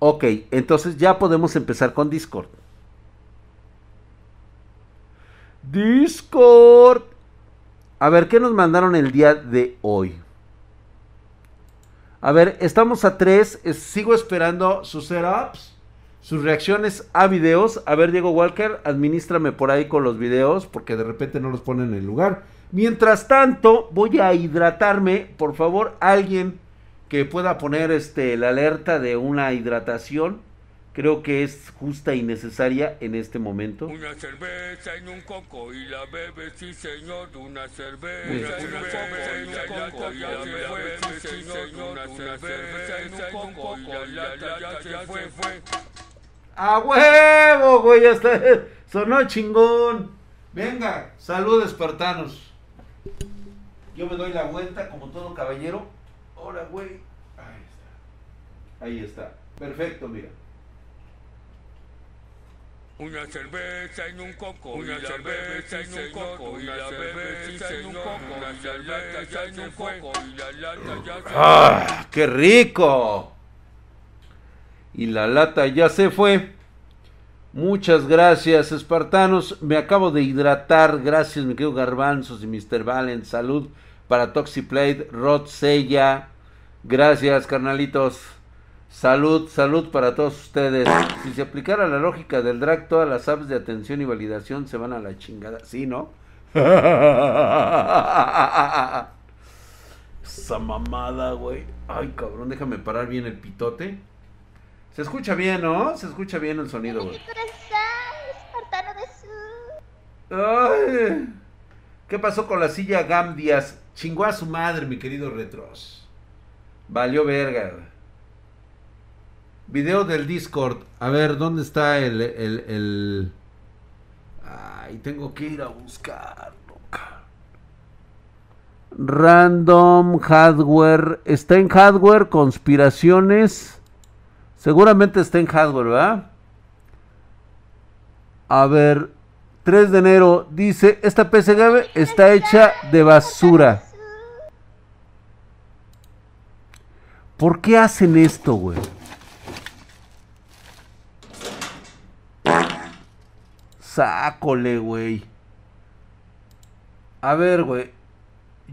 Ok, entonces ya podemos empezar con Discord. Discord. A ver, ¿qué nos mandaron el día de hoy? A ver, estamos a tres. sigo esperando sus setups, sus reacciones a videos. A ver, Diego Walker, administrame por ahí con los videos porque de repente no los ponen en el lugar. Mientras tanto, voy a hidratarme. Por favor, alguien que pueda poner este, la alerta de una hidratación creo que es justa y necesaria en este momento. Una cerveza en un coco y la bebe, sí señor, una cerveza, una cerveza en un coco y la bebe, sí señor, una cerveza en un coco y la lata ya se fue, fue. ¡A huevo, güey! Ya está. Sonó chingón. Venga, salud, espartanos. Yo me doy la vuelta como todo caballero. Hola, güey. Ahí está. Ahí está. Perfecto, mira. Una cerveza en un coco, una cerveza en un coco, y la cerveza en un coco, una cerveza en un coco, y la lata ya se ¡Ah! ¡Qué rico! Y la lata ya se fue. Muchas gracias, espartanos. Me acabo de hidratar. Gracias, mi querido Garbanzos y Mr. Valen. Salud para Toxiplate, Rod Sella. Gracias, carnalitos. Salud, salud para todos ustedes. Si se aplicara la lógica del drag, todas las apps de atención y validación se van a la chingada. ¿Sí, no? Esa mamada, güey. Ay, cabrón, déjame parar bien el pitote. Se escucha bien, ¿no? Se escucha bien el sonido, güey. Ay, ¿Qué pasó con la silla Gamdias? Chingó a su madre, mi querido Retros. Valió verga. Video del Discord. A ver, ¿dónde está el, el, el... Ay, tengo que ir a buscarlo. Random hardware. Está en hardware, conspiraciones. Seguramente está en hardware, ¿verdad? A ver, 3 de enero dice, esta PC está hecha de basura. ¿Por qué hacen esto, güey? Sácole, güey. A ver, güey.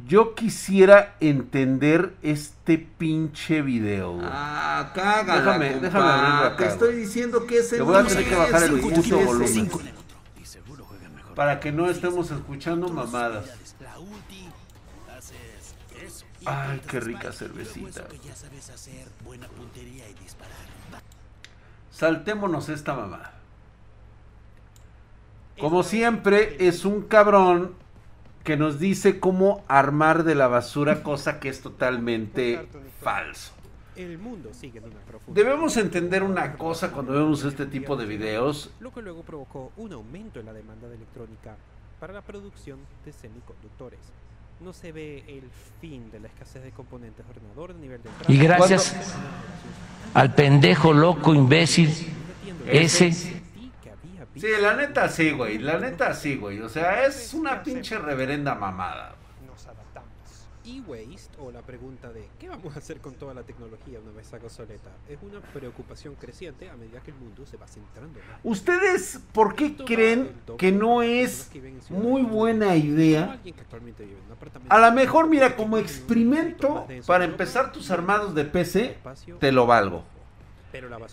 Yo quisiera entender este pinche video, güey. Ah, caga. Déjame, déjame abrirlo acá. Te estoy diciendo que es el. Te voy a tener que bajar el puto volumen. Para que no estemos escuchando mamadas. Ay, qué rica cervecita. Saltémonos esta mamada. Como siempre, es un cabrón que nos dice cómo armar de la basura, cosa que es totalmente falso. Debemos entender una cosa cuando vemos este tipo de videos. Lo que luego provocó un aumento en la demanda de electrónica para la producción de semiconductores. No se ve el fin de la escasez de componentes de ordenador a nivel de Y gracias al pendejo loco imbécil ese Sí, la neta sí, güey. La neta sí, güey. O sea, es una pinche reverenda mamada. E-waste, o la pregunta de ¿qué vamos a hacer con toda la tecnología una vez haga obsoleta? Es una preocupación creciente a medida que el mundo se va centrando. ¿Ustedes por qué creen que no es muy buena idea? A lo mejor, mira, como experimento para empezar tus armados de PC, te lo valgo.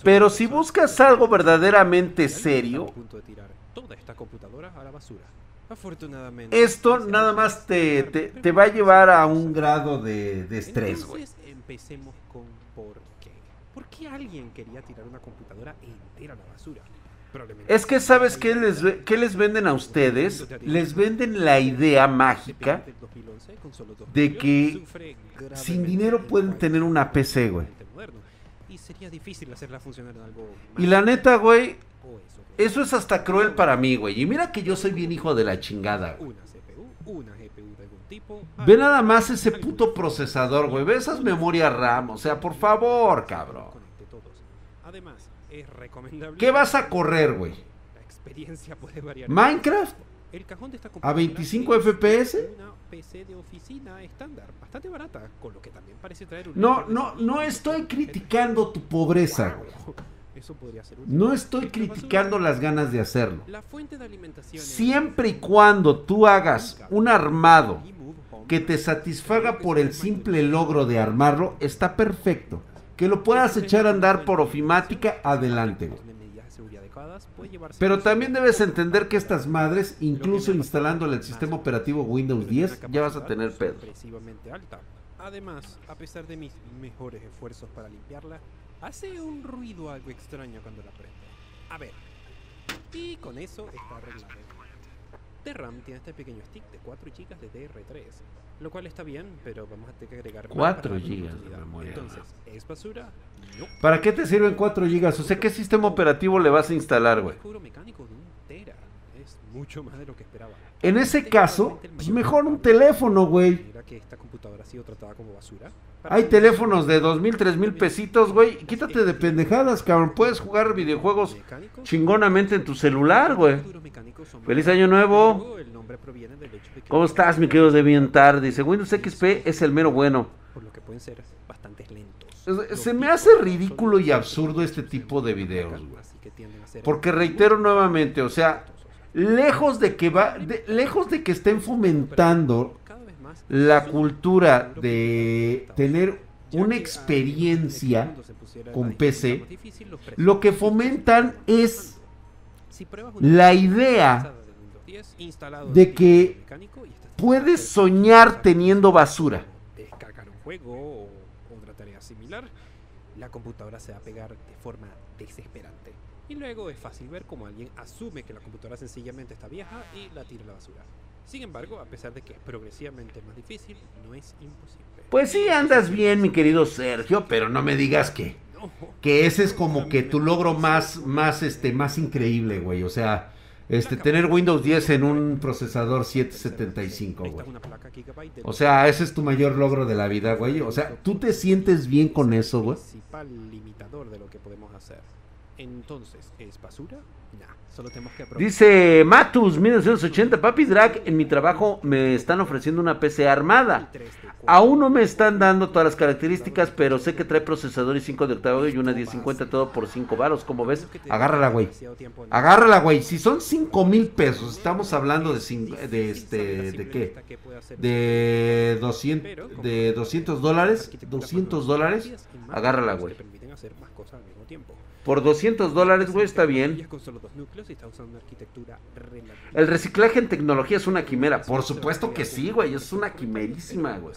Pero si buscas algo verdaderamente serio, esto nada más te, te, va a llevar a un grado de, de estrés, güey. Empecemos con por qué. ¿Por qué alguien quería tirar una computadora entera a la basura? Es que sabes qué les, qué les venden a ustedes? Les venden la idea mágica de que sin dinero pueden tener una PC, güey. Y la neta, güey, eso es hasta cruel para mí, güey. Y mira que yo soy bien hijo de la chingada. Ve nada más ese puto procesador, güey. Ve esas memorias RAM. O sea, por favor, cabrón. ¿Qué vas a correr, güey? ¿Minecraft? ¿A 25 FPS? No, no, no estoy criticando tu pobreza, güey. Eso podría ser No estoy criticando las ganas de hacerlo. Siempre y cuando tú hagas un armado que te satisfaga por el simple logro de armarlo, está perfecto. Que lo puedas echar a andar por ofimática, adelante. Pero también debes entender que estas madres, incluso instalando el sistema operativo Windows 10, ya vas a tener pedo. Además, a pesar de mis mejores esfuerzos para limpiarla, hace un ruido algo extraño cuando la prendo. A ver. Y con eso está arreglado. RAM tiene este pequeño stick de 4 GB de DR3, lo cual está bien, pero vamos a tener que agregar 4 GB de memoria. Entonces, ¿es basura? No. ¿Para qué te sirven 4 GB? O sea, ¿qué sistema operativo le vas a instalar, güey? mecánico de un tera. Es mucho más de lo que esperaba. En ese caso, pues mejor un teléfono, güey. Mira que esta computadora ha sido tratada como basura. Hay teléfonos de dos mil, tres mil pesitos, güey. Quítate de pendejadas, cabrón. Puedes jugar videojuegos chingonamente en tu celular, güey. Feliz año nuevo. ¿Cómo estás, mi querido Deviantar? Dice, Windows XP es el mero bueno. Por lo que pueden ser bastante lentos. Se me hace ridículo y absurdo este tipo de videos, güey. Porque reitero nuevamente, o sea, lejos de que va, lejos de que estén fomentando la cultura de tener una experiencia con PC, lo que fomentan es la idea de que puedes soñar teniendo basura. Descargar un juego o otra tarea similar, la computadora se va a pegar de forma desesperante. Y luego es fácil ver cómo alguien asume que la computadora sencillamente está vieja y la tira a la basura. Sin embargo, a pesar de que es progresivamente más difícil, no es imposible. Pues sí, andas bien, mi querido Sergio, pero no me digas que, que ese es como que tu logro más, más, este, más increíble, güey. O sea, este, tener Windows 10 en un procesador 775, güey. O sea, ese es tu mayor logro de la vida, güey. O sea, ¿tú te sientes bien con eso, güey? limitador de lo que podemos hacer. Entonces, ¿es basura? Solo tenemos que Dice Matus 1980, Papi Drag, en mi trabajo me están ofreciendo una PC armada. Aún no me están dando todas las características, pero sé que trae procesador y 5 de octavo y una 1050 todo por 5 varos. Como ves, agárrala, güey. Agárrala, güey. Si son 5 mil pesos, estamos hablando de, de este, ¿de qué? De 200, de 200 dólares. 200 dólares. Agárrala, güey. Por 200 dólares, güey, está bien. El reciclaje en tecnología es una quimera. Por supuesto que sí, güey. Es una quimerísima, güey.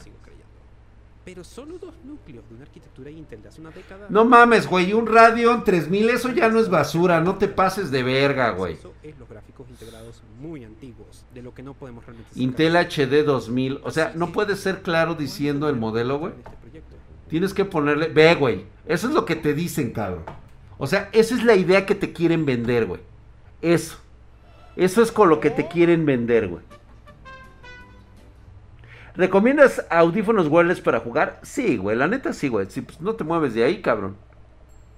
Pero solo dos núcleos de una arquitectura Intel de hace una década. No mames, güey. Un Radeon 3000, eso ya no es basura. No te pases de verga, güey. Intel HD 2000. O sea, no puede ser claro diciendo el modelo, güey. Tienes que ponerle. Ve, güey. Eso es lo que te dicen, cabrón. O sea, esa es la idea que te quieren vender, güey. Eso. Eso es con lo que te quieren vender, güey. ¿Recomiendas audífonos wireless para jugar? Sí, güey, la neta sí, güey. Si pues, no te mueves de ahí, cabrón.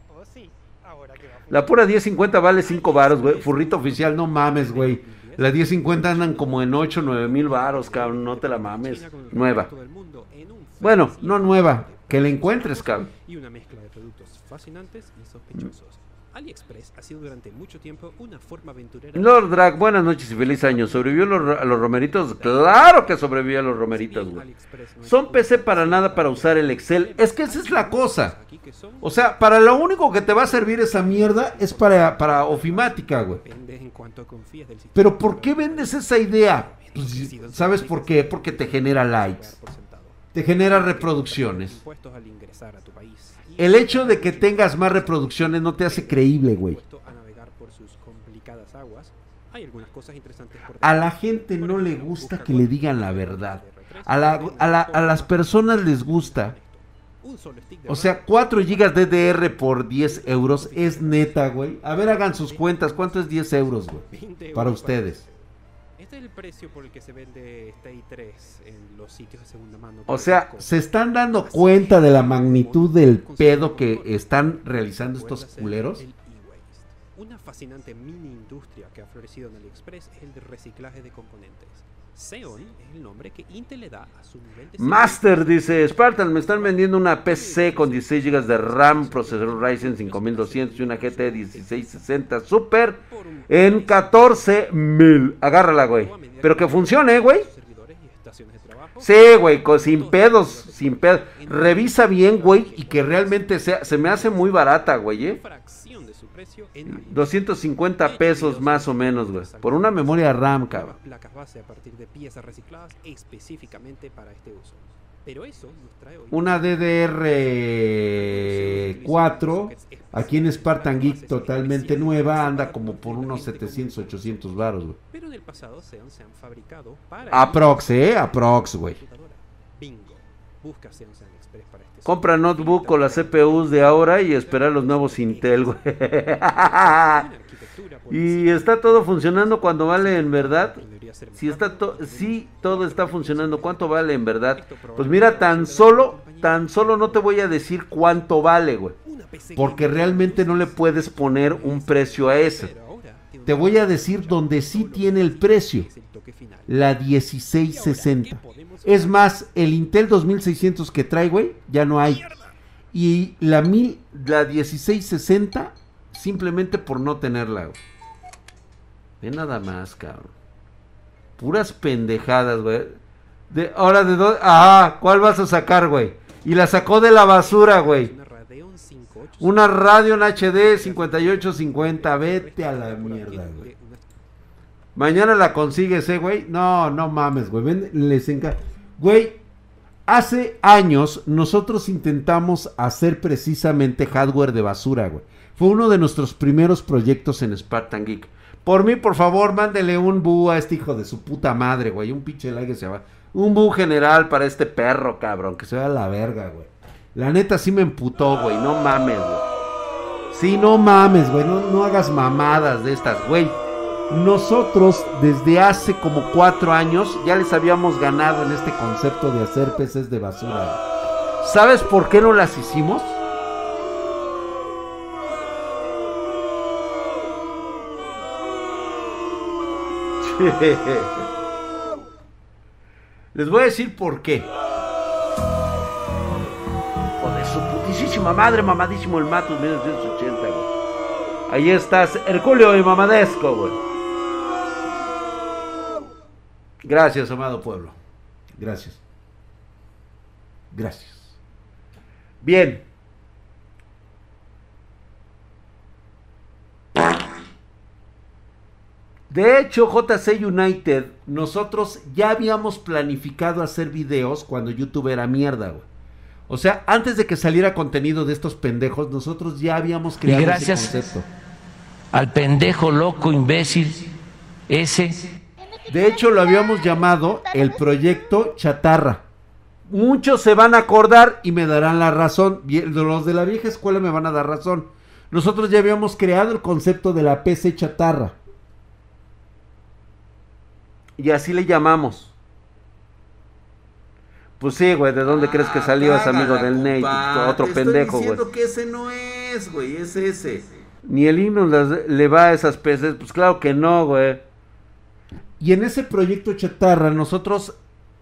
Oh, la pura 1050 vale 5 varos, güey. Furrito oficial, no mames, güey. La 1050 andan como en 8, 9 mil varos, cabrón. No te la mames. Nueva. Bueno, no nueva. Que la encuentres, cabrón. Y una mezcla de productos fascinantes y sospechosos. AliExpress ha sido durante mucho tiempo una forma aventurera. Lord Drag, buenas noches y feliz año. ¿Sobrevivió a los romeritos? Claro que sobrevivió a los romeritos, güey. Son PC para nada para usar el Excel. Es que esa es la cosa. O sea, para lo único que te va a servir esa mierda es para, para ofimática, güey. Pero ¿por qué vendes esa idea? Pues, ¿Sabes por qué? Porque te genera likes. Te genera reproducciones. El hecho de que tengas más reproducciones no te hace creíble, güey. A la gente no le gusta que le digan la verdad. A, las personas les gusta. O sea, 4 GB DDR por 10 euros es neta, güey. A ver, hagan sus cuentas. ¿Cuánto es 10 euros, güey? Para ustedes. Este es el precio por el que se vende Stay 3 en los sitios de segunda mano. O sea, se están dando cuenta de la magnitud del pedo que están realizando estos culeros. Una fascinante mini industria que ha florecido en AliExpress es el de reciclaje de componentes. Xeon es el nombre que Intel le da a su nivel de Master dice, Spartan, me están vendiendo una PC con 16 GB de RAM, procesador Ryzen 5200 y una GT 1660 Super en 14 mil. Agárrala, güey. Pero que funcione, güey. Sí, güey, sin pedos, sin pedos. Revisa bien, güey, y que realmente sea, se me hace muy barata, güey, ¿eh? 250 pesos más o menos, güey. Por una memoria RAM, cabrón. Placas base a partir de piezas recicladas específicamente para este uso. Pero eso nos trae hoy Una DDR4 aquí en Spartan Geek totalmente nueva anda como por unos 700, 800 baros, güey. Pero en el pasado se han fabricado para Aprox, eh, aprox, güey. Bingo. Busca Xeon Compra notebook con las CPUs de ahora y esperar los nuevos Intel, güey. y está todo funcionando cuando vale en verdad. Si está to si todo está funcionando, ¿cuánto vale en verdad? Pues mira, tan solo, tan solo no te voy a decir cuánto vale, güey. Porque realmente no le puedes poner un precio a ese. Te voy a decir donde sí tiene el precio. La 1660. Es más, el Intel 2600 que trae, güey, ya no hay. Y la, mil, la 1660, simplemente por no tenerla, güey. Ve nada más, cabrón. Puras pendejadas, güey. De, ahora de dónde. Ah, ¿cuál vas a sacar, güey? Y la sacó de la basura, güey. Una Radeon HD 5850. Vete a la mierda, güey. Mañana la consigues, eh, güey. No, no mames, güey. Ven, les encanta. Güey, hace años nosotros intentamos hacer precisamente hardware de basura, güey. Fue uno de nuestros primeros proyectos en Spartan Geek. Por mí, por favor, mándele un bu a este hijo de su puta madre, güey. Un pinche like que se va. Un bu general para este perro, cabrón. Que se vea la verga, güey. La neta sí me emputó, güey. No mames, güey. Sí, no mames, güey. No, no hagas mamadas de estas, güey. Nosotros desde hace como cuatro años ya les habíamos ganado en este concepto de hacer peces de basura. ¿Sabes por qué no las hicimos? Les voy a decir por qué. Su putísima madre, mamadísimo el Matus 1980, güey. Ahí estás, Herculeo y Mamadesco, güey. Gracias, amado pueblo. Gracias. Gracias. Bien. De hecho, JC United, nosotros ya habíamos planificado hacer videos cuando YouTube era mierda, güey. O sea, antes de que saliera contenido de estos pendejos, nosotros ya habíamos creado y gracias ese concepto. Al pendejo loco imbécil ese. De hecho, lo habíamos llamado el proyecto Chatarra. Muchos se van a acordar y me darán la razón. Los de la vieja escuela me van a dar razón. Nosotros ya habíamos creado el concepto de la PC Chatarra. Y así le llamamos. Pues sí, güey, ¿de dónde crees que salió ese amigo del Nate? Otro pendejo, güey. diciendo que ese no es, güey, es ese. Ni el himno le va a esas peces. Pues claro que no, güey. Y en ese proyecto chatarra nosotros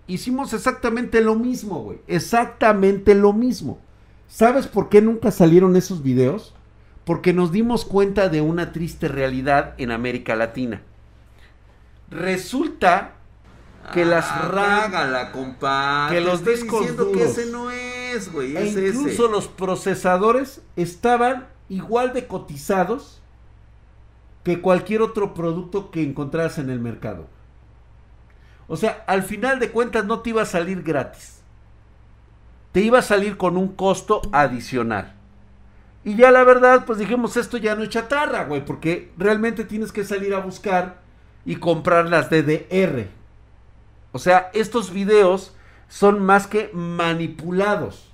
hicimos exactamente lo mismo, güey. Exactamente lo mismo. ¿Sabes por qué nunca salieron esos videos? Porque nos dimos cuenta de una triste realidad en América Latina. Resulta que las Ah, RAM cágala, compa. que los discos diciendo que ese no es, güey, e es incluso ese. los procesadores estaban igual de cotizados que cualquier otro producto que encontraras en el mercado. O sea, al final de cuentas no te iba a salir gratis. Te iba a salir con un costo adicional. Y ya la verdad, pues dijimos, esto ya no es chatarra, güey, porque realmente tienes que salir a buscar y comprar las DDR. O sea, estos videos son más que manipulados.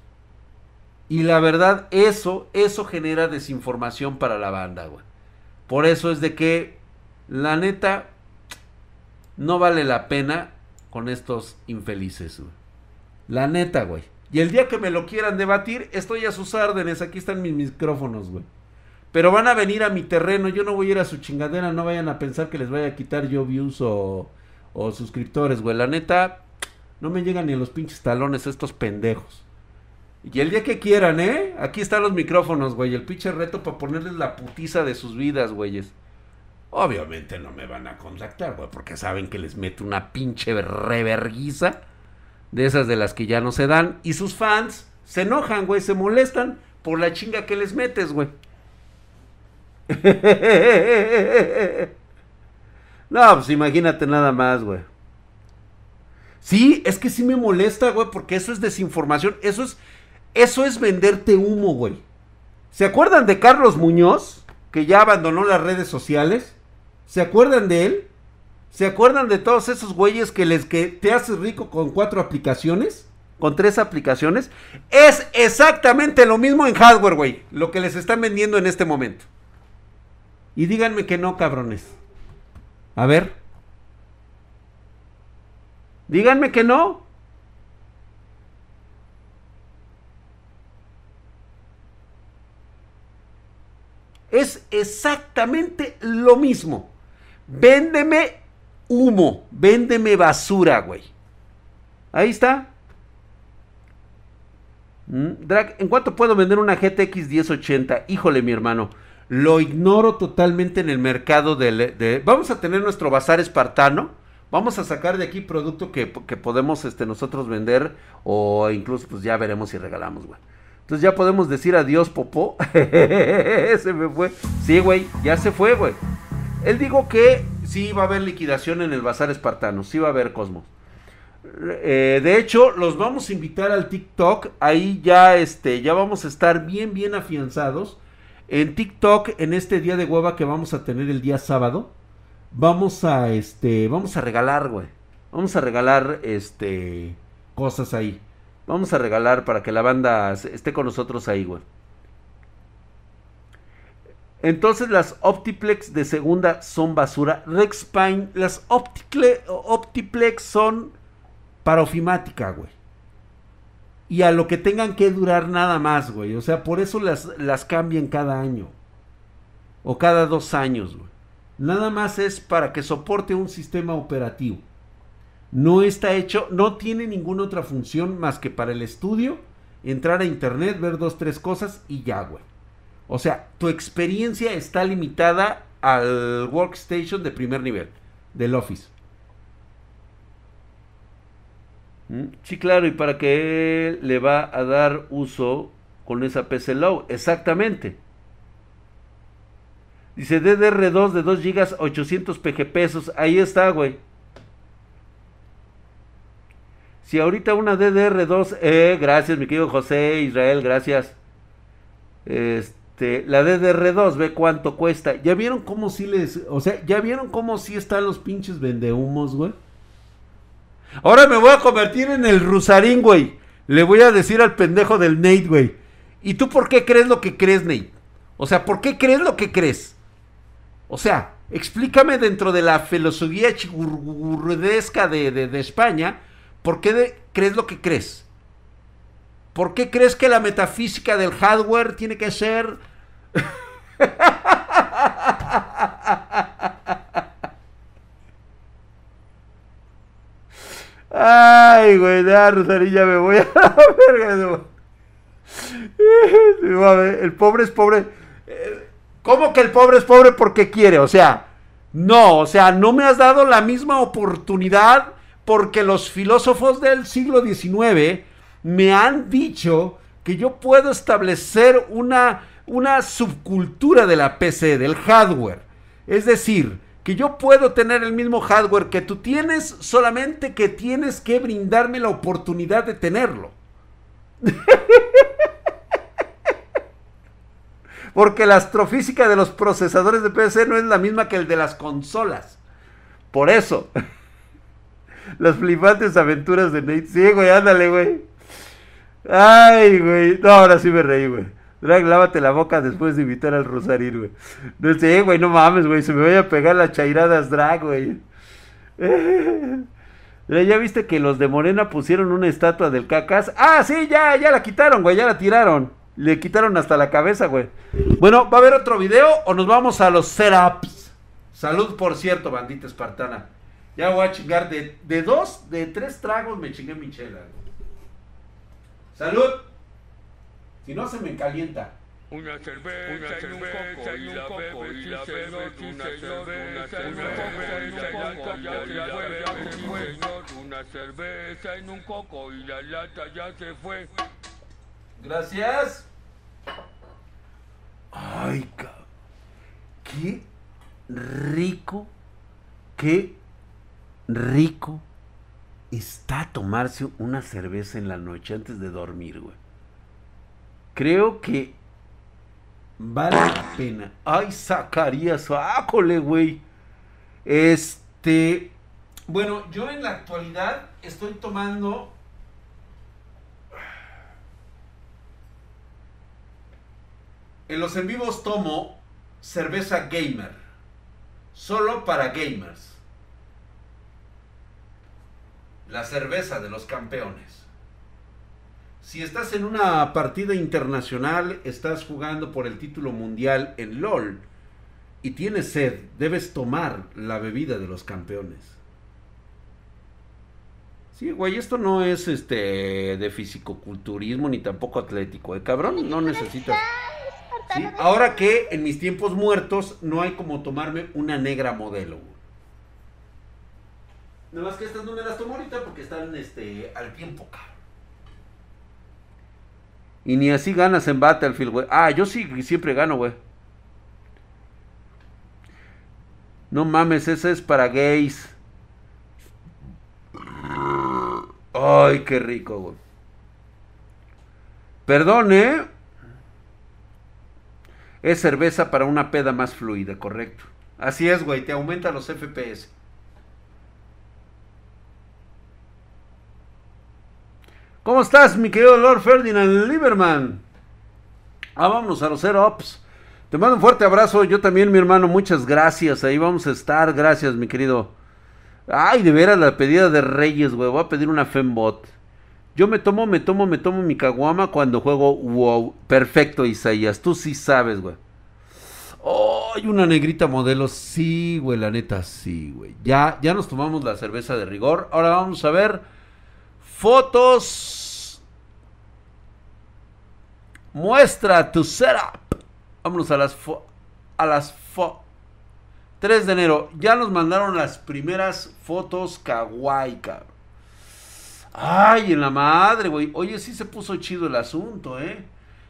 Y la verdad, eso, eso genera desinformación para la banda, güey. Por eso es de que, la neta, no vale la pena con estos infelices, güey. La neta, güey. Y el día que me lo quieran debatir, estoy a sus órdenes. Aquí están mis micrófonos, güey. Pero van a venir a mi terreno. Yo no voy a ir a su chingadera. No vayan a pensar que les vaya a quitar yo views o, o suscriptores, güey. La neta, no me llegan ni los pinches talones estos pendejos. Y el día que quieran, ¿eh? Aquí están los micrófonos, güey. El pinche reto para ponerles la putiza de sus vidas, güeyes. Obviamente no me van a contactar, güey, porque saben que les meto una pinche reverguiza de esas de las que ya no se dan. Y sus fans se enojan, güey, se molestan por la chinga que les metes, güey. no, pues imagínate nada más, güey. Sí, es que sí me molesta, güey, porque eso es desinformación. Eso es, eso es venderte humo, güey. ¿Se acuerdan de Carlos Muñoz, que ya abandonó las redes sociales? ¿Se acuerdan de él? ¿Se acuerdan de todos esos güeyes que les que te haces rico con cuatro aplicaciones? Con tres aplicaciones. Es exactamente lo mismo en hardware, güey. Lo que les están vendiendo en este momento. Y díganme que no, cabrones. A ver. Díganme que no. Es exactamente lo mismo. Véndeme humo, véndeme basura, güey. Ahí está. Mm, ¿en cuánto puedo vender una GTX 1080? Híjole, mi hermano. Lo ignoro totalmente en el mercado de, Vamos a tener nuestro bazar espartano. Vamos a sacar de aquí producto que, podemos este, nosotros vender. O incluso, pues ya veremos si regalamos, güey. Entonces ya podemos decir adiós, Popó. se me fue. Sí, güey, ya se fue, güey. Él dijo que sí va a haber liquidación en el Bazar Espartano, sí va a haber Cosmos. Eh, de hecho, los vamos a invitar al TikTok. Ahí ya, este, ya vamos a estar bien, bien afianzados. En TikTok, en este día de hueva que vamos a tener el día sábado, vamos a, este, vamos a regalar, güey. Vamos a regalar, este, cosas ahí. Vamos a regalar para que la banda esté con nosotros ahí, güey. Entonces las Optiplex de segunda son basura. Rexpine, las Optiplex son para ofimática, güey. Y a lo que tengan que durar nada más, güey. O sea, por eso las, las cambian cada año. O cada dos años, güey. Nada más es para que soporte un sistema operativo. No está hecho, no tiene ninguna otra función más que para el estudio, entrar a internet, ver dos, tres cosas y ya, güey. O sea, tu experiencia está limitada al workstation de primer nivel del Office. ¿Mm? Sí, claro, y para qué le va a dar uso con esa PC Low. Exactamente. Dice DDR2 de 2 GB, 800 PG pesos. Ahí está, güey. Si ahorita una DDR2, eh, gracias, mi querido José Israel, gracias. Este, la DDR2, ve cuánto cuesta. ¿Ya vieron cómo sí les... O sea, ¿ya vieron cómo sí están los pinches vendehumos, güey? Ahora me voy a convertir en el Rusarín, güey. Le voy a decir al pendejo del Nate, güey. ¿Y tú por qué crees lo que crees, Nate? O sea, ¿por qué crees lo que crees? O sea, explícame dentro de la filosofía chigurrudesca de, de, España, ¿por qué crees lo que crees? ¿Por qué crees que la metafísica del hardware tiene que ser... Ay, güey, ya, Rosarilla, me voy a la verga. El pobre es pobre. ¿Cómo que el pobre es pobre porque quiere? O sea, no, o sea, no me has dado la misma oportunidad porque los filósofos del siglo XIX me han dicho que yo puedo establecer una, una subcultura de la PC, del hardware. Es decir, que yo puedo tener el mismo hardware que tú tienes, solamente que tienes que brindarme la oportunidad de tenerlo. Porque la astrofísica de los procesadores de PC no es la misma que el de las consolas. Por eso. Las flipantes aventuras de Nate. Sí, güey, ándale, güey. Ay, güey. No, ahora sí me reí, güey. Drag, lávate la boca después de invitar al Rosario, güey. No sé, güey, no mames, güey. Se me voy a pegar las chairadas drag, güey. ¿Ya viste que los de Morena pusieron una estatua del cacas? Ah, sí, ya, ya la quitaron, güey, ya la tiraron. Le quitaron hasta la cabeza, güey. Bueno, ¿va a haber otro video o nos vamos a los setups? Salud, por cierto, bandita espartana. Ya voy a chingar de, de dos, de tres tragos me chingué mi chela. Salud. Si no se me calienta. Una cerveza, una cerveza y un coco y la bebes, una cerveza, una cerveza y la lata ya se fue, señor, una cerveza en un coco y la lata ya se fue. Gracias. Ay, cabrón. Qué rico, qué rico está tomarse una cerveza en la noche antes de dormir, güey. Creo que vale la pena. Ay, Zacarías, ácole, güey. Este, bueno, yo en la actualidad estoy tomando En los en vivos tomo cerveza gamer. Solo para gamers. La cerveza de los campeones. Si estás en una partida internacional, estás jugando por el título mundial en LOL y tienes sed, debes tomar la bebida de los campeones. Sí, güey, esto no es este de fisicoculturismo ni tampoco atlético, ¿eh? Cabrón, no necesitas. Sí, Ahora que en mis tiempos muertos no hay como tomarme una negra modelo. güey. Nada más que estas no me las tomo ahorita porque están este, al tiempo, cabrón. Y ni así ganas en Battlefield, güey. Ah, yo sí siempre gano, güey. No mames, esa es para gays. Ay, qué rico, güey. Perdón, ¿eh? Es cerveza para una peda más fluida, correcto. Así es, güey, te aumenta los FPS. ¿Cómo estás, mi querido Lord Ferdinand Lieberman? Ah, vámonos a los Zero Ups. Te mando un fuerte abrazo. Yo también, mi hermano. Muchas gracias. Ahí vamos a estar. Gracias, mi querido. Ay, de veras, la pedida de Reyes, güey. Voy a pedir una Fembot. Yo me tomo, me tomo, me tomo mi caguama cuando juego WoW. Perfecto, Isaías. Tú sí sabes, güey. Ay, una negrita modelo. Sí, güey, la neta, sí, güey. Ya, ya nos tomamos la cerveza de rigor. Ahora vamos a ver fotos. Muestra tu setup. Vámonos a las a las fo 3 de enero. Ya nos mandaron las primeras fotos kawaii, cabrón. Ay, en la madre, güey. Oye, sí se puso chido el asunto, ¿eh?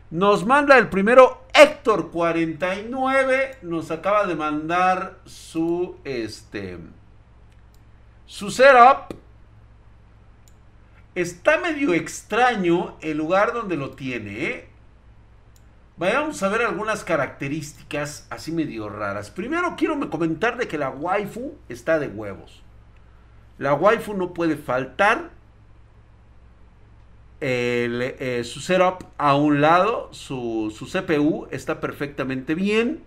Nos manda el primero Héctor 49. Nos acaba de mandar su, este, su setup. Está medio extraño el lugar donde lo tiene, ¿eh? Vayamos a ver algunas características así medio raras. Primero quiero me comentar de que la waifu está de huevos. La waifu no puede faltar. El, eh, su setup a un lado, su, su CPU está perfectamente bien.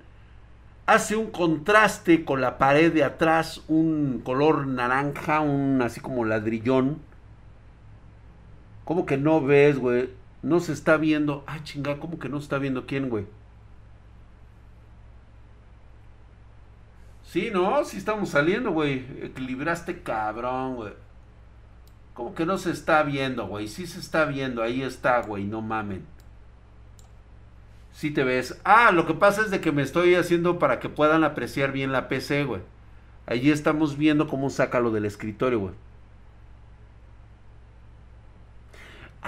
Hace un contraste con la pared de atrás, un color naranja, un así como ladrillón. ¿Cómo que no ves, güey? No se está viendo. Ah, chinga, ¿cómo que no se está viendo quién, güey? Sí, no, sí estamos saliendo, güey. Equilibraste cabrón, güey. ¿Cómo que no se está viendo, güey? Sí se está viendo, ahí está, güey, no mamen. Sí te ves. Ah, lo que pasa es de que me estoy haciendo para que puedan apreciar bien la PC, güey. Allí estamos viendo cómo saca lo del escritorio, güey.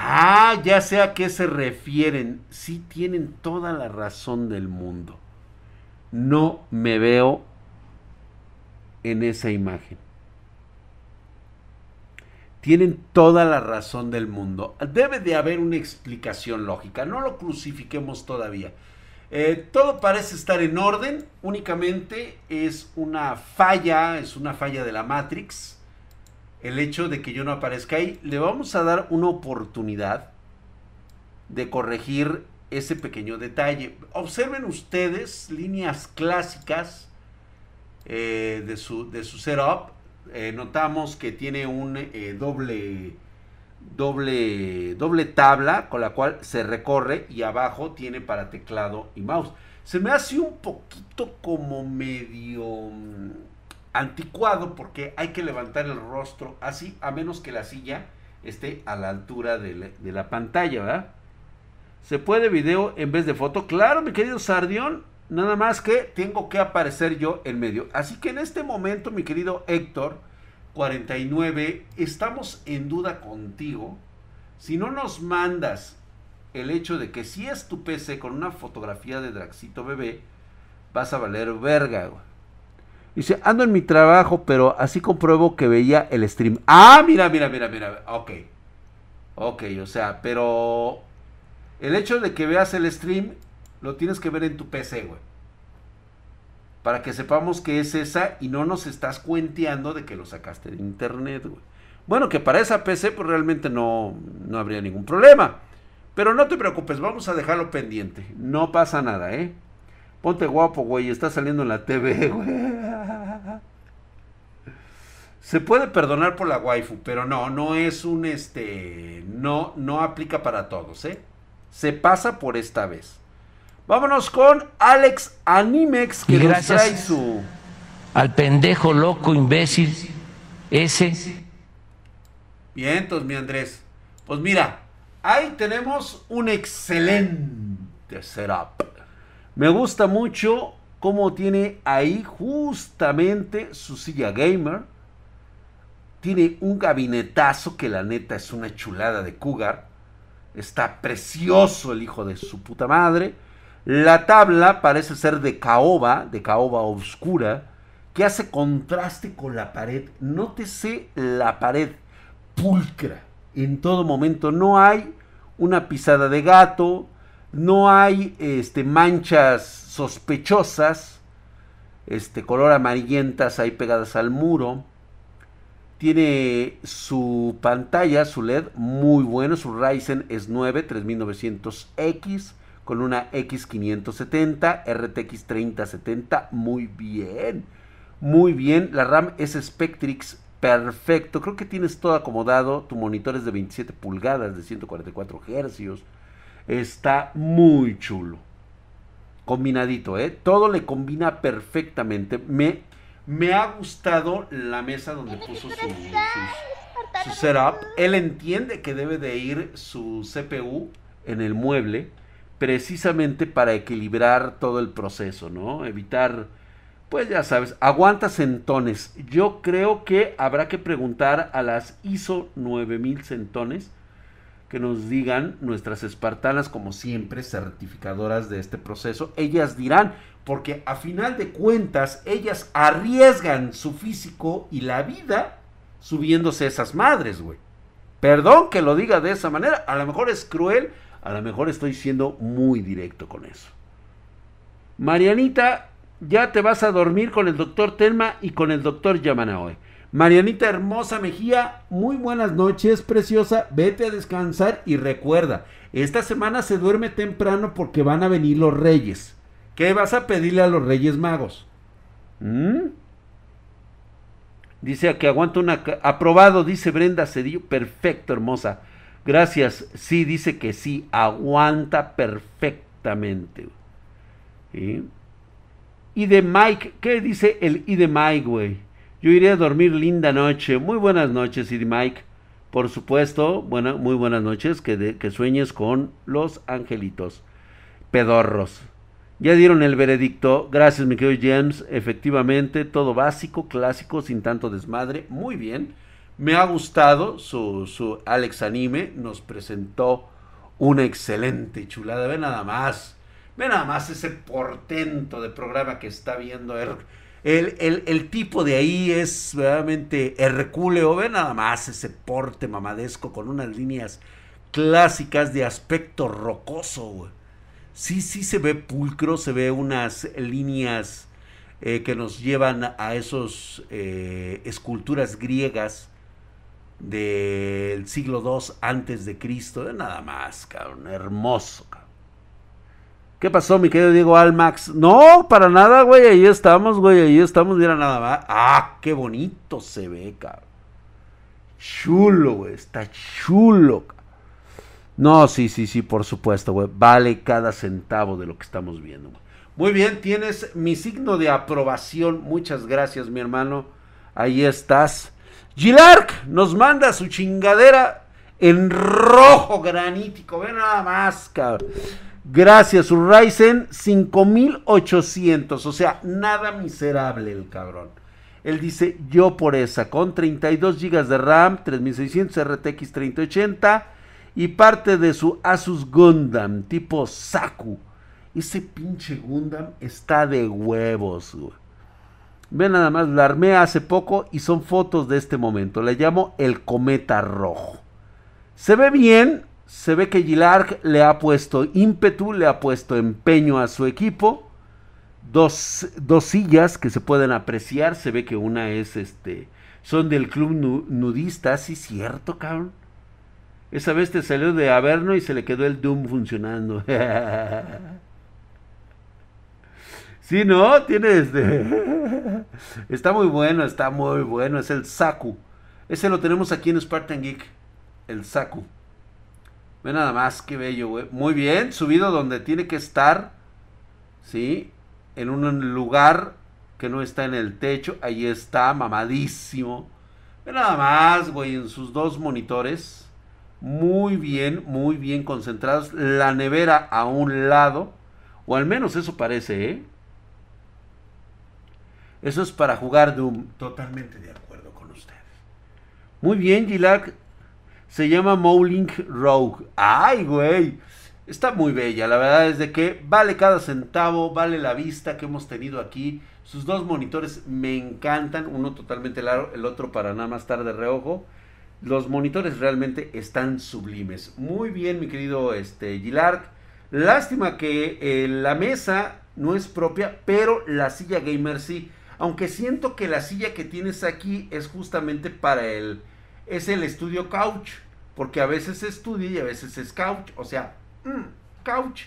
Ah, ya sé a qué se refieren. Sí tienen toda la razón del mundo. No me veo en esa imagen. Tienen toda la razón del mundo. Debe de haber una explicación lógica. No lo crucifiquemos todavía. Eh, todo parece estar en orden. Únicamente es una falla, es una falla de la Matrix el hecho de que yo no aparezca ahí. Le vamos a dar una oportunidad de corregir ese pequeño detalle. Observen ustedes líneas clásicas eh, de, su, de su setup. Eh, notamos que tiene un eh, doble, doble, doble tabla con la cual se recorre y abajo tiene para teclado y mouse. Se me hace un poquito como medio anticuado porque hay que levantar el rostro así, a menos que la silla esté a la altura de la, pantalla, ¿verdad? ¿Se puede video en vez de foto? Claro, mi querido Sardión. Nada más que tengo que aparecer yo en medio. Así que en este momento, mi querido Héctor, 49, estamos en duda contigo. Si no nos mandas el hecho de que si es tu PC con una fotografía de Draxito bebé, vas a valer verga, güey. Dice, ando en mi trabajo, pero así compruebo que veía el stream. Ah, mira, mira, mira, mira. Ok. Ok, o sea, pero el hecho de que veas el stream lo tienes que ver en tu PC, güey. Para que sepamos que es esa y no nos estás cuenteando de que lo sacaste de internet, güey. Bueno, que para esa PC pues realmente no, no habría ningún problema. Pero no te preocupes, vamos a dejarlo pendiente. No pasa nada, ¿eh? Ponte guapo, güey, está saliendo en la TV, güey. Se puede perdonar por la waifu, pero no, no es un este, no, no aplica para todos, ¿eh? Se pasa por esta vez. Vámonos con Alex Animex que nos trae su Al pendejo loco imbécil ese. Bien, entonces, mi Andrés. Pues mira, ahí tenemos un excelente setup. Me gusta mucho cómo tiene ahí justamente su silla gamer. Tiene un gabinetazo que la neta es una chulada de cougar. Está precioso el hijo de su puta madre. La tabla parece ser de caoba, de caoba oscura, que hace contraste con la pared. Nótese la pared pulcra en todo momento. No hay una pisada de gato, no hay este, manchas sospechosas, este, color amarillentas ahí pegadas al muro. Tiene su pantalla, su LED, muy bueno. Su Ryzen es 9 3900X con una X570, RTX 3070. Muy bien, muy bien. La RAM es Spectrix perfecto. Creo que tienes todo acomodado. Tu monitor es de 27 pulgadas, de 144 Hz. Está muy chulo. Combinadito, ¿eh? Todo le combina perfectamente. Me, me ha gustado la mesa donde puso su, setup. Él entiende que debe de ir su CPU en el mueble precisamente para equilibrar todo el proceso, ¿no? Evitar, pues ya sabes, aguanta centones. Yo creo que habrá que preguntar a las ISO 9000 centones que nos digan nuestras espartanas, como siempre, certificadoras de este proceso. Ellas dirán, porque a final de cuentas, ellas arriesgan su físico y la vida subiéndose esas madres, güey. Perdón que lo diga de esa manera, a lo mejor es cruel, a lo mejor estoy siendo muy directo con eso. Marianita, ya te vas a dormir con el doctor Telma y con el doctor Yamanaoe. Marianita hermosa Mejía, muy buenas noches, preciosa. Vete a descansar y recuerda, esta semana se duerme temprano porque van a venir los reyes. ¿Qué vas a pedirle a los reyes magos? ¿Mm? Dice que aguanta una... Aprobado, dice Brenda Cedillo. Perfecto, hermosa. Gracias. Sí, dice que sí. Aguanta perfectamente. Y de Mike, ¿qué dice el I de Mike, güey? Yo iré a dormir linda noche. Muy buenas noches, de Mike. Por supuesto, buena, muy buenas noches. Que, de- que sueñes con los angelitos. Pedorros. Ya dieron el veredicto. Gracias, mi querido James. Efectivamente, todo básico, clásico, sin tanto desmadre. Muy bien. Me ha gustado su, su Alex Anime. Nos presentó una excelente chulada. Ve nada más. Ve nada más ese portento de programa que está viendo. El, el- el tipo de ahí es realmente hercúleo. Ve nada más ese porte mamadesco con unas líneas clásicas de aspecto rocoso. Sí, sí se ve pulcro, se ve unas líneas eh, que nos llevan a esos eh, esculturas griegas del siglo II antes de Cristo. Nada más, cabrón, hermoso. ¿Qué pasó, mi querido Diego Almax? No, para nada, güey, ahí estamos, güey, ahí estamos, mira nada más. Ah, qué bonito se ve, cabrón. Chulo, güey, está chulo. No, sí, sí, sí, por supuesto, güey. Vale cada centavo de lo que estamos viendo. güey. Muy bien, tienes mi signo de aprobación. Muchas gracias, mi hermano. Ahí estás. Gilark nos manda su chingadera en rojo granítico. Ve nada más, cabrón. Gracias, Ryzen 5800. O sea, nada miserable el cabrón. Él dice, yo por esa, con 32 GB de RAM, 3600 RTX 3080 y parte de su Asus Gundam tipo Saku. Ese pinche Gundam está de huevos. Ve nada más, la armé hace poco y son fotos de este momento. Le llamo el cometa rojo. Se ve bien, se ve que Gilark le ha puesto ímpetu, le ha puesto empeño a su equipo. Dos, dos sillas que se pueden apreciar, se ve que una es este, son del club nu- nudista, sí cierto, cabrón. Esa vez te salió de Averno y se le quedó el Doom funcionando. sí, ¿no? Tiene este... está muy bueno, está muy bueno. Es el Saku. Ese lo tenemos aquí en Spartan Geek. El Saku. Ve nada más, qué bello, güey. Muy bien, subido donde tiene que estar. ¿Sí? En un lugar que no está en el techo. Ahí está, mamadísimo. Ve nada más, güey, en sus dos monitores. Muy bien, muy bien concentrados. La nevera a un lado. O al menos eso parece, ¿eh? Eso es para jugar Doom. Totalmente de acuerdo con ustedes. Muy bien, Gilac. Se llama Mowling Rogue. ¡Ay, güey! Está muy bella. La verdad es de que vale cada centavo, vale la vista que hemos tenido aquí. Sus dos monitores me encantan. Uno totalmente largo, el otro para nada más estar de reojo. Los monitores realmente están sublimes. Muy bien, mi querido este, Gilark. Lástima que eh, la mesa no es propia, pero la silla gamer sí. Aunque siento que la silla que tienes aquí es justamente para el... Es el estudio couch. Porque a veces es estudio y a veces es couch. O sea, mm, couch.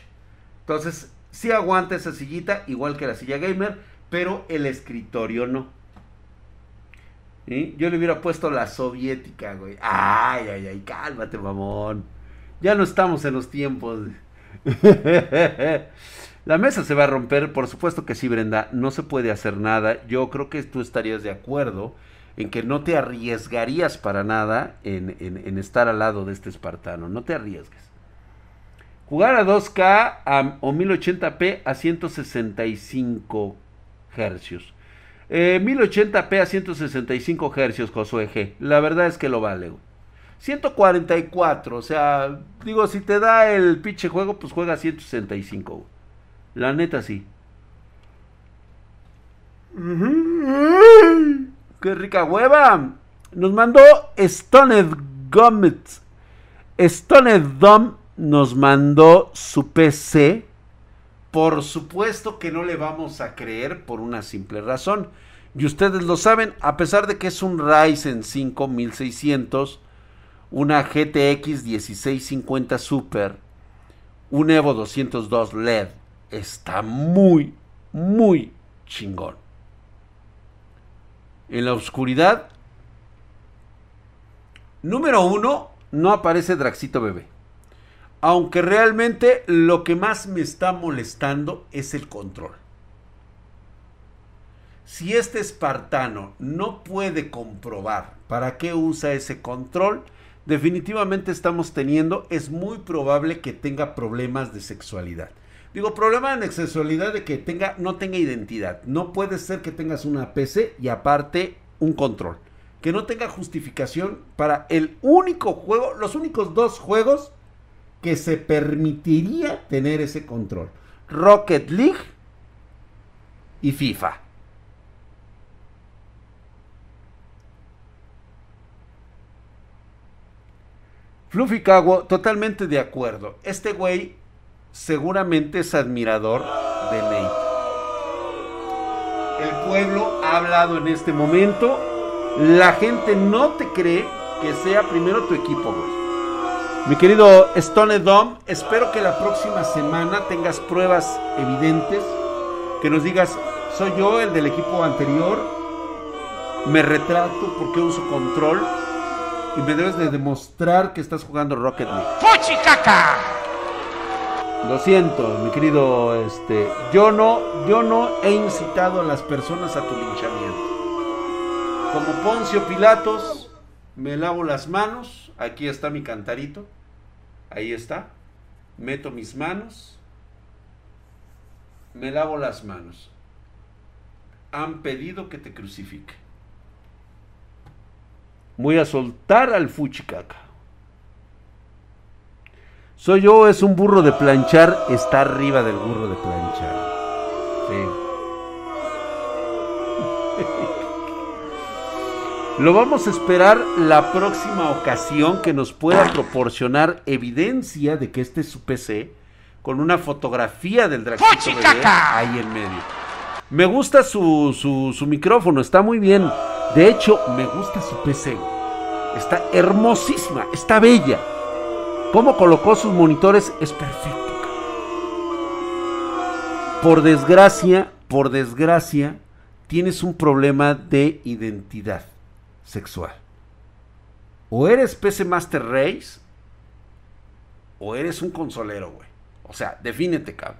Entonces, sí aguanta esa sillita, igual que la silla gamer, pero el escritorio no. Yo le hubiera puesto la soviética, güey. Ay, ay, ay, cálmate, mamón. Ya no estamos en los tiempos. la mesa se va a romper, por supuesto que sí, Brenda. No se puede hacer nada. Yo creo que tú estarías de acuerdo en que no te arriesgarías para nada en, estar al lado de este espartano. No te arriesgues. Jugar a 2K a- o 1080p a 165 hercios. Eh, 1080p a 165 hercios, Josué G. La verdad es que lo vale. güey. 144, o sea, digo, si te da el pinche juego, pues juega a 165. güey. La neta sí. ¡Qué rica hueva! Nos mandó Stoned Gomit. Stoned Dom nos mandó su PC. Por supuesto que no le vamos a creer por una simple razón. Y ustedes lo saben, a pesar de que es un Ryzen 5 1600, una GTX 1650 Super, un Evo 202 LED, está muy, muy chingón. En la oscuridad, número uno, no aparece Draxito Bebé. Aunque realmente lo que más me está molestando es el control. Si este espartano no puede comprobar para qué usa ese control, definitivamente estamos teniendo, es muy probable que tenga problemas de sexualidad. Digo, problema de sexualidad de que tenga, no tenga identidad. No puede ser que tengas una PC y aparte un control. Que no tenga justificación para el único juego, los únicos dos juegos que se permitiría tener ese control. Rocket League y FIFA. Fluffy Cago, totalmente de acuerdo. Este güey seguramente es admirador de Nate. El pueblo ha hablado en este momento. La gente no te cree que sea primero tu equipo, güey. Mi querido Stone Dom, espero que la próxima semana tengas pruebas evidentes. Que nos digas, soy yo el del equipo anterior. Me retrato porque uso control. Y me debes de demostrar que estás jugando Rocket League. ¡Fuchicaca! Lo siento, mi querido, este, yo no, yo no he incitado a las personas a tu linchamiento. Como Poncio Pilatos, me lavo las manos, aquí está mi cantarito, ahí está, meto mis manos, me lavo las manos. Han pedido que te crucifique. Voy a soltar al fuchicaca. Soy yo, es un burro de planchar, está arriba del burro de planchar. Sí. Lo vamos a esperar la próxima ocasión que nos pueda proporcionar evidencia de que este es su PC con una fotografía del Draxito bebé ahí en medio. Me gusta su, su, su micrófono, está muy bien. De hecho, me gusta su PC. Está hermosísima, está bella. Cómo colocó sus monitores es perfecto. Por desgracia, por desgracia, tienes un problema de identidad sexual. O eres PC Master Race o eres un consolero, güey. O sea, defínete, cabrón.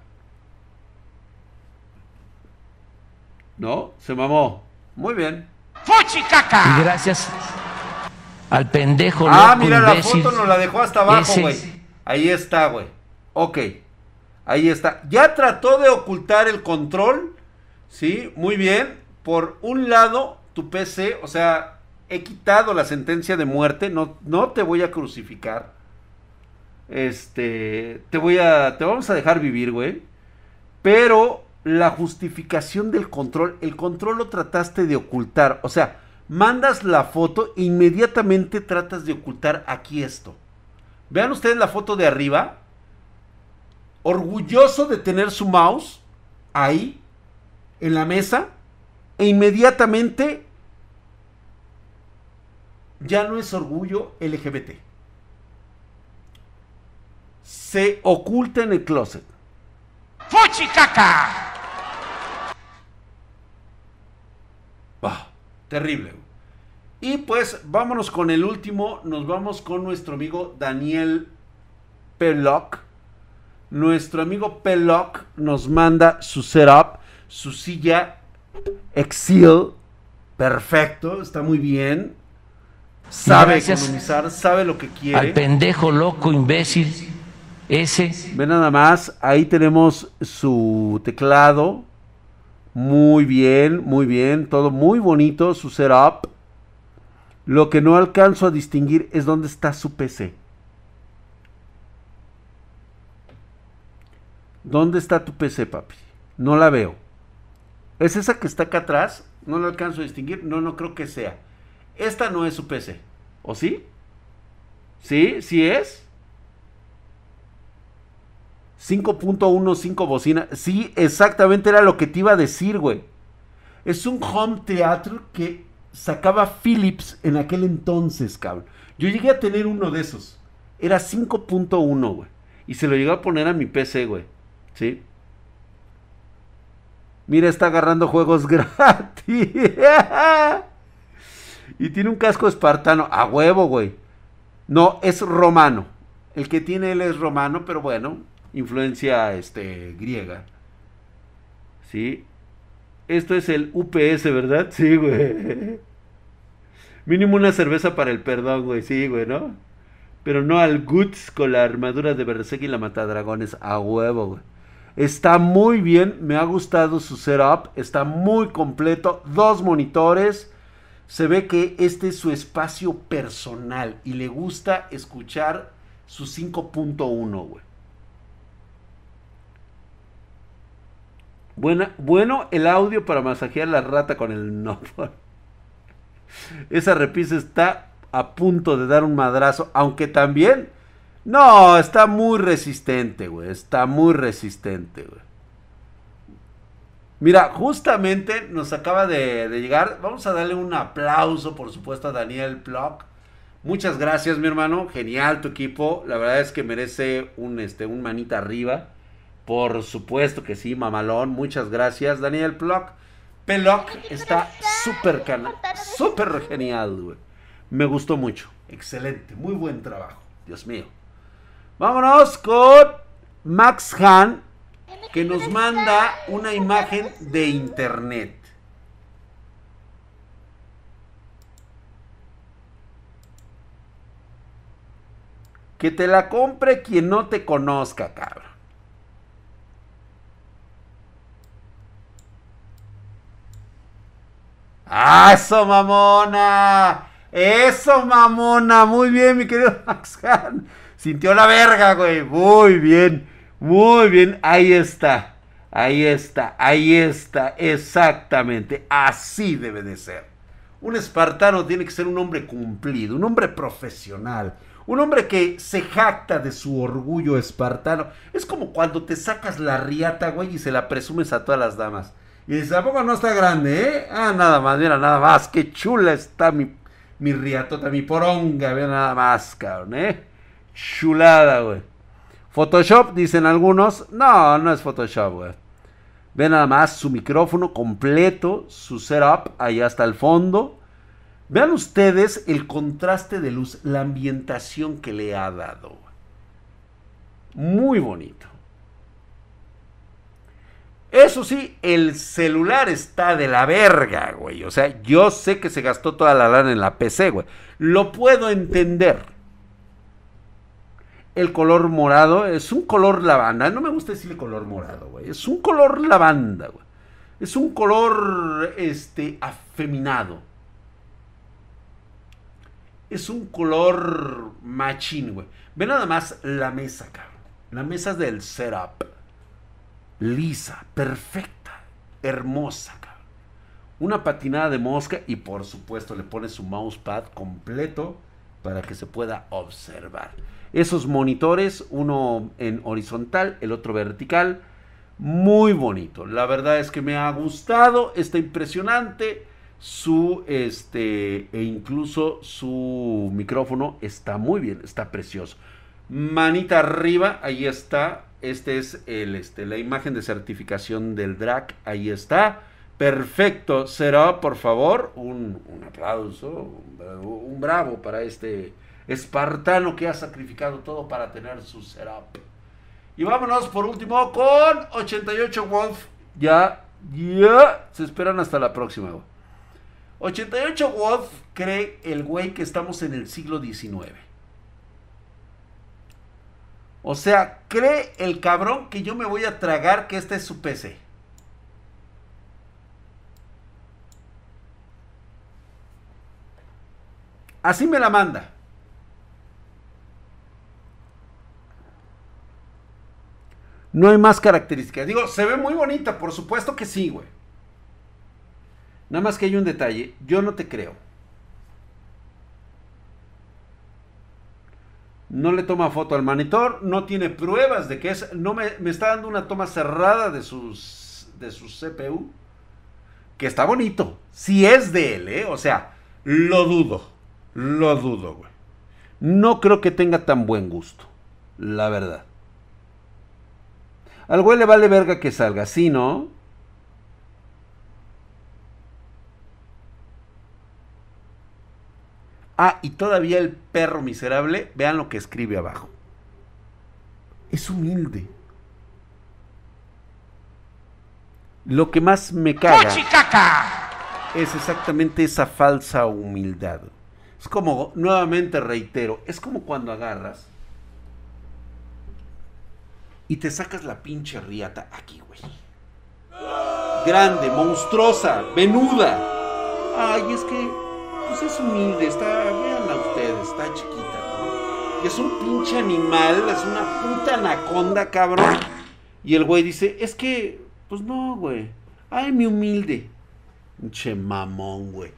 ¿No? Se mamó. Muy bien. ¡Fuchicaca! Y gracias al pendejo Ah, loco, mira, la foto nos la dejó hasta abajo, güey. Ahí está, güey. Ok. Ahí está. Ya trató de ocultar el control. Sí, muy bien. Por un lado, tu PC, o sea, he quitado la sentencia de muerte. No, no te voy a crucificar. Este, te voy a, te vamos a dejar vivir, güey. Pero la justificación del control, el control lo trataste de ocultar. O sea, mandas la foto e inmediatamente tratas de ocultar aquí esto. Vean ustedes la foto de arriba. Orgulloso de tener su mouse ahí, en la mesa. E inmediatamente ya no es orgullo LGBT. Se oculta en el closet. ¡Fuchicaca! Ah, terrible. Y pues vámonos con el último. Nos vamos con nuestro amigo Daniel Peloc. Nuestro amigo Peloc nos manda su setup, su silla Exil. Perfecto, está muy bien. Sabe Gracias economizar, sabe lo que Al quiere. pendejo loco imbécil ese. Ve nada más, ahí tenemos su teclado. Muy bien, muy bien, todo muy bonito, su setup. Lo que no alcanzo a distinguir es dónde está su PC. ¿Dónde está tu PC, papi? No la veo. ¿Es esa que está acá atrás? No la alcanzo a distinguir. No, no creo que sea. Esta no es su PC. ¿O sí? ¿Sí? ¿Sí es? 5.15 bocina. Sí, exactamente era lo que te iba a decir, güey. Es un home theater que sacaba Philips en aquel entonces, cabrón. Yo llegué a tener uno de esos. Era 5.1, güey. Y se lo llegué a poner a mi PC, güey. ¿Sí? Mira, está agarrando juegos gratis. y tiene un casco espartano. A huevo, güey. No, es romano. El que tiene él es romano, pero bueno, influencia este, griega. ¿Sí? Esto es el UPS, ¿verdad? Sí, güey. Mínimo una cerveza para el perdón, güey. Sí, güey, ¿no? Pero no al Guts con la armadura de Berserk y la matadragones. A huevo, güey. Está muy bien, me ha gustado su setup, está muy completo, dos monitores, se ve que este es su espacio personal y le gusta escuchar su 5.1, güey. Bueno el audio para masajear la rata con el no. Esa repisa está a punto de dar un madrazo, aunque también... No, está muy resistente, güey. Está muy resistente, güey. Mira, justamente nos acaba de, llegar. Vamos a darle un aplauso, por supuesto, a Daniel Block. Muchas gracias, mi hermano. Genial tu equipo. La verdad es que merece un, este, un manita arriba. Por supuesto que sí, mamalón. Muchas gracias, Daniel Block. Peloc está súper cana, súper genial, güey. Me gustó mucho. Excelente, muy buen trabajo. Dios mío. Vámonos con Max Han, que nos manda una imagen de internet. Que te la compre quien no te conozca, cabrón. ¡Ah, eso, mamona! ¡Eso, mamona! Muy bien, mi querido Max. Sintió la verga, güey. Muy bien. Muy bien. Ahí está. Ahí está. Ahí está. Exactamente. Así debe de ser. Un espartano tiene que ser un hombre cumplido, un hombre profesional, un hombre que se jacta de su orgullo espartano. Es como cuando te sacas la riata, güey, y se la presumes a todas las damas. Y dices, ¿a poco no está grande, eh? Ah, nada más, mira, nada más. Qué chula está mi, mi riatota, mi poronga. Mira nada más, cabrón, eh. Chulada, güey. Photoshop, dicen algunos. No, no es Photoshop, güey. Ve nada más su micrófono completo, su setup allá hasta el fondo. Vean ustedes el contraste de luz, la ambientación que le ha dado. Muy bonito. Eso sí, el celular está de la verga, güey. O sea, yo sé que se gastó toda la lana en la PC, güey. Lo puedo entender. El color morado es un color lavanda. No me gusta decirle color morado, güey. Es un color lavanda, güey. Es un color, este, afeminado. Es un color machín, güey. Ve nada más la mesa, cabrón. La mesa del setup. Lisa, perfecta, hermosa. Una patinada de mosca y por supuesto le pone su mousepad completo para que se pueda observar. Esos monitores, uno en horizontal, el otro vertical, muy bonito. La verdad es que me ha gustado, está impresionante. Su este e incluso su micrófono está muy bien, está precioso. Manita arriba, ahí está. Este es este la imagen de certificación del DRAC, ahí está. Perfecto, será por favor un, aplauso, un, un bravo para este espartano que ha sacrificado todo para tener su setup. Y vámonos por último con 88 Wolf. Ya, ya, se esperan hasta la próxima. 88 Wolf cree el güey que estamos en el siglo XIX. O sea, cree el cabrón que yo me voy a tragar que este es su PC. Así me la manda. No hay más características. Digo, se ve muy bonita, por supuesto que sí, güey. Nada más que hay un detalle. Yo no te creo. No le toma foto al monitor. No tiene pruebas de que es. No me, me está dando una toma cerrada de sus. de su CPU. Que está bonito. Si es de él, ¿eh? O sea, lo dudo. Lo dudo, güey. No creo que tenga tan buen gusto. La verdad. Al güey le vale verga que salga, ¿sí, no? Ah, y todavía el perro miserable, vean lo que escribe abajo. Es humilde. Lo que más me caga es exactamente esa falsa humildad. Es como, nuevamente reitero, es como cuando agarras y te sacas la pinche riata aquí, güey. Grande, monstruosa, venuda. Ay, es que, pues es humilde, está, véanla ustedes, está chiquita, ¿no? Es un pinche animal, es una puta anaconda, cabrón. Y el güey dice, es que, pues no, güey. Ay, mi humilde. Pinche mamón, güey.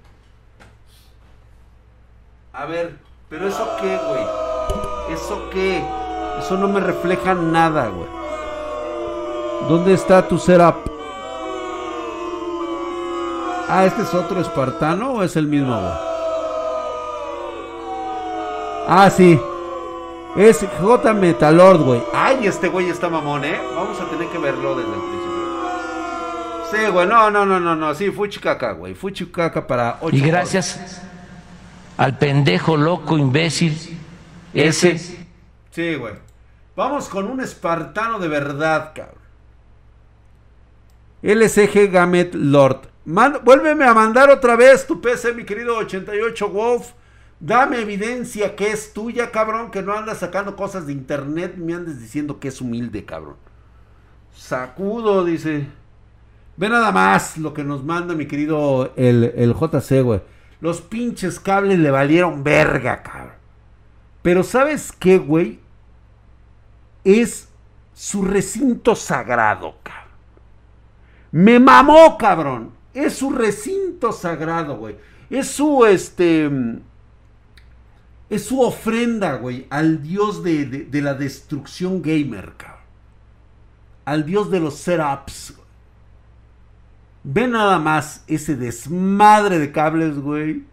A ver, pero eso qué, güey. ¿Eso qué? Eso no me refleja nada, güey. ¿Dónde está tu setup? Ah, ¿este es otro espartano o es el mismo, güey? Ah, sí. Es J Metalord, güey. Ay, este güey está mamón, ¿eh? Vamos a tener que verlo desde el principio. Sí, güey, no, no, no, no, no. Sí, Fuchicaca, güey. Fuchicaca para 8. Y gracias al pendejo loco imbécil ese. Sí, güey. Vamos con un espartano de verdad, cabrón. LCG Gamet Lord. Man- vuélveme a mandar otra vez tu PC, mi querido 88 Wolf. Dame evidencia que es tuya, cabrón. Que no andas sacando cosas de internet. Me andes diciendo que es humilde, cabrón. Sacudo, dice. Ve nada más lo que nos manda mi querido el, el JC, güey. Los pinches cables le valieron verga, cabrón. Pero ¿sabes qué, güey? Es su recinto sagrado, cabrón. Me mamó, cabrón. Es su recinto sagrado, güey. Es su, este... Es su ofrenda, güey, al dios de, de- la destrucción gamer, cabrón. Al dios de los setups. Ve nada más ese desmadre de cables, güey.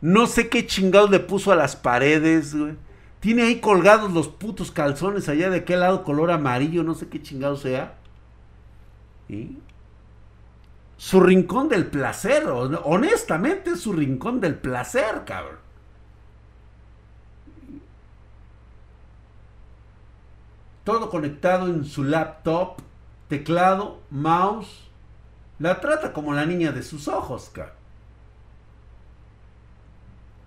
No sé qué chingados le puso a las paredes, güey. Tiene ahí colgados los putos calzones allá de aquel lado color amarillo, no sé qué chingado sea. ¿Sí? Su rincón del placer, hon- honestamente es su rincón del placer, cabrón. Todo conectado en su laptop, teclado, mouse. La trata como la niña de sus ojos, cabrón.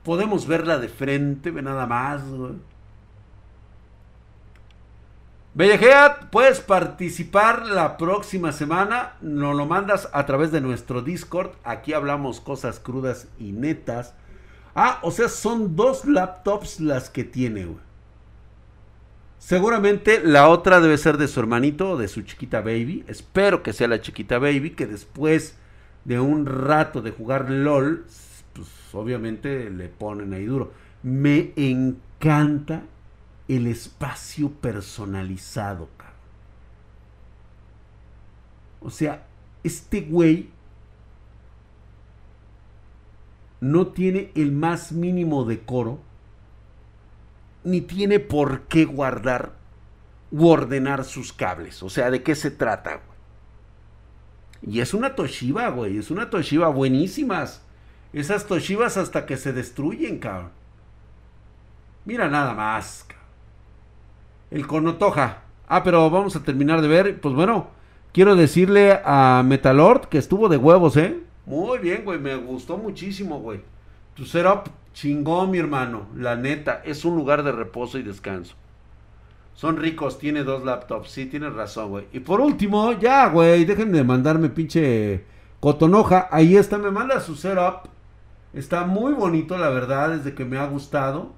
Podemos verla de frente, ve nada más, güey. Bellejeat, puedes participar la próxima semana. Nos lo mandas a través de nuestro Discord. Aquí hablamos cosas crudas y netas. Ah, o sea, son dos laptops las que tiene, güey. Seguramente la otra debe ser de su hermanito o de su chiquita baby. Espero que sea la chiquita baby, que después de un rato de jugar LOL, pues obviamente le ponen ahí duro. Me encanta el espacio personalizado, cabrón. O sea, este güey no tiene el más mínimo decoro, ni tiene por qué guardar u ordenar sus cables. O sea, ¿de qué se trata, güey? Y es una Toshiba, güey. Es una Toshiba buenísimas. Esas Toshibas hasta que se destruyen, cabrón. Mira nada más. El Konotoja. Ah, pero vamos a terminar de ver. Pues bueno, quiero decirle a Metalord que estuvo de huevos, ¿eh? Muy bien, güey. Me gustó muchísimo, güey. Tu setup chingón, mi hermano. La neta, es un lugar de reposo y descanso. Son ricos, tiene dos laptops. Sí, tienes razón, güey. Y por último, ya, güey, dejen de mandarme pinche cotonoja. Ahí está, me manda su setup. Está muy bonito, la verdad, desde que me ha gustado.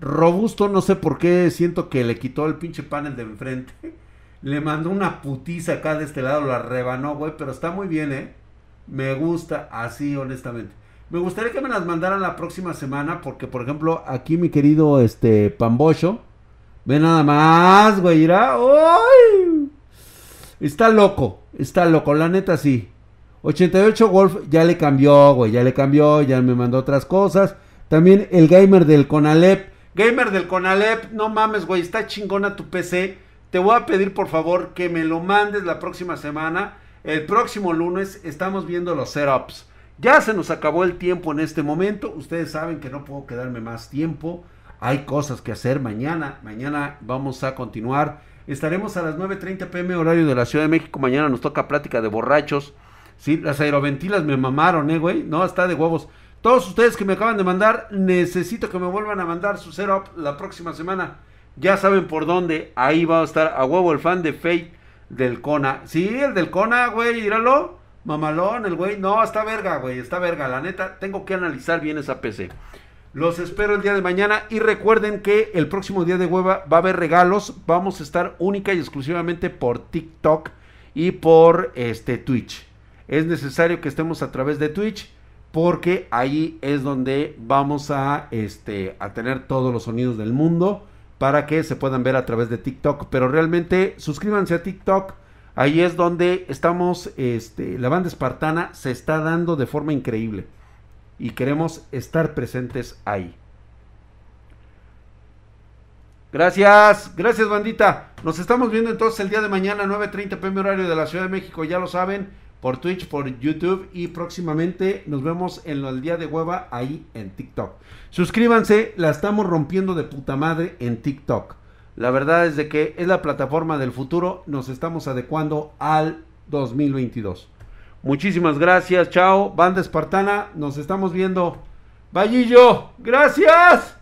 Robusto, no sé por qué siento que le quitó el pinche panel de enfrente. Le mandó una putiza acá de este lado, la rebanó, güey, pero está muy bien, ¿eh? Me gusta así, honestamente. Me gustaría que me las mandaran la próxima semana, porque, por ejemplo, aquí mi querido este Pambocho, ve nada más, güey, irá. ¡Ay! Está loco, está loco, la neta sí. 88 Wolf ya le cambió, güey, ya le cambió, ya me mandó otras cosas. También el gamer del Conalep. Gamer del Conalep, no mames, güey, está chingona tu PC. Te voy a pedir por favor que me lo mandes la próxima semana. El próximo lunes estamos viendo los setups. Ya se nos acabó el tiempo en este momento. Ustedes saben que no puedo quedarme más tiempo. Hay cosas que hacer mañana. Mañana vamos a continuar. Estaremos a las 9.30 pm horario de la Ciudad de México. Mañana nos toca plática de borrachos. Sí, las aeroventilas me mamaron, eh, güey. No, está de huevos. Todos ustedes que me acaban de mandar, necesito que me vuelvan a mandar su setup la próxima semana. Ya saben por dónde. Ahí va a estar a huevo el fan de Fate del Kona. Sí, el del Kona, güey, míralo. Mamalón, el güey. No, está verga, güey. Está verga. La neta, tengo que analizar bien esa PC. Los espero el día de mañana y recuerden que el próximo día de hueva va a haber regalos. Vamos a estar única y exclusivamente por TikTok y por este Twitch. Es necesario que estemos a través de Twitch porque ahí es donde vamos a este a tener todos los sonidos del mundo para que se puedan ver a través de TikTok, pero realmente suscríbanse a TikTok. Ahí es donde estamos este la banda espartana se está dando de forma increíble y queremos estar presentes ahí. Gracias, gracias bandita. Nos estamos viendo entonces el día de mañana 9.30 pm horario de la Ciudad de México, ya lo saben, por Twitch, por YouTube y próximamente nos vemos en el día de hueva ahí en TikTok. Suscríbanse, la estamos rompiendo de puta madre en TikTok. La verdad es de que es la plataforma del futuro. Nos estamos adecuando al 2022. Muchísimas gracias. Chao. Banda Espartana. Nos estamos viendo. Vallillo. Gracias.